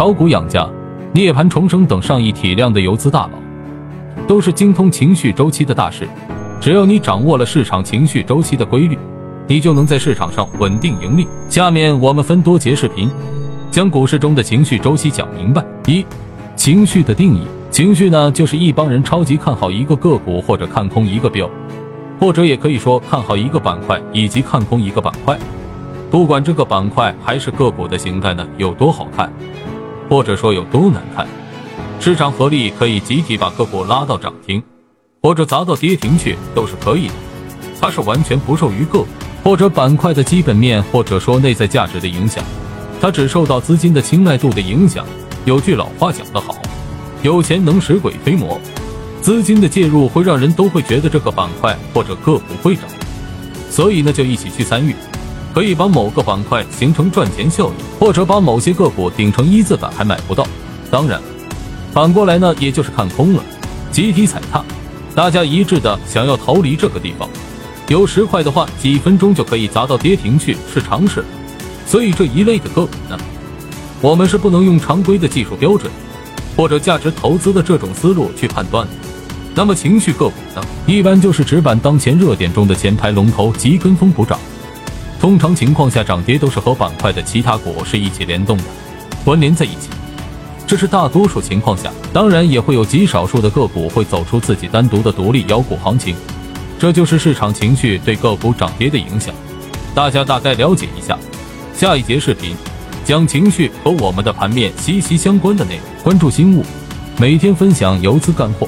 炒股养家、涅槃重生等上亿体量的游资大佬，都是精通情绪周期的大师。只要你掌握了市场情绪周期的规律，你就能在市场上稳定盈利。下面我们分多节视频，将股市中的情绪周期讲明白。一、情绪的定义：情绪呢，就是一帮人超级看好一个个股或者看空一个标，或者也可以说看好一个板块以及看空一个板块。不管这个板块还是个股的形态呢有多好看，或者说有多难看，市场合力可以集体把个股拉到涨停，或者砸到跌停去，都是可以的。它是完全不受于个股或者板块的基本面或者说内在价值的影响，它只受到资金的青睐度的影响。有句老话讲得好，有钱能使鬼推磨，资金的介入会让人都会觉得这个板块或者个股会涨，所以呢就一起去参与。可以把某个板块形成赚钱效应，或者把某些个股顶成一字板还买不到。当然，反过来呢，也就是看空了，集体踩踏，大家一致的想要逃离这个地方。有十块的话，几分钟就可以砸到跌停去，是常事。所以这一类的个股呢，我们是不能用常规的技术标准或者价值投资的这种思路去判断的。那么情绪个股呢，一般就是只板当前热点中的前排龙头及跟风补涨。通常情况下，涨跌都是和板块的其他股是一起联动的，关联在一起。这是大多数情况下，当然也会有极少数的个股会走出自己单独的独立妖股行情。这就是市场情绪对个股涨跌的影响。大家大概了解一下。下一节视频讲情绪和我们的盘面息息相关的内容。关注新物，每天分享游资干货。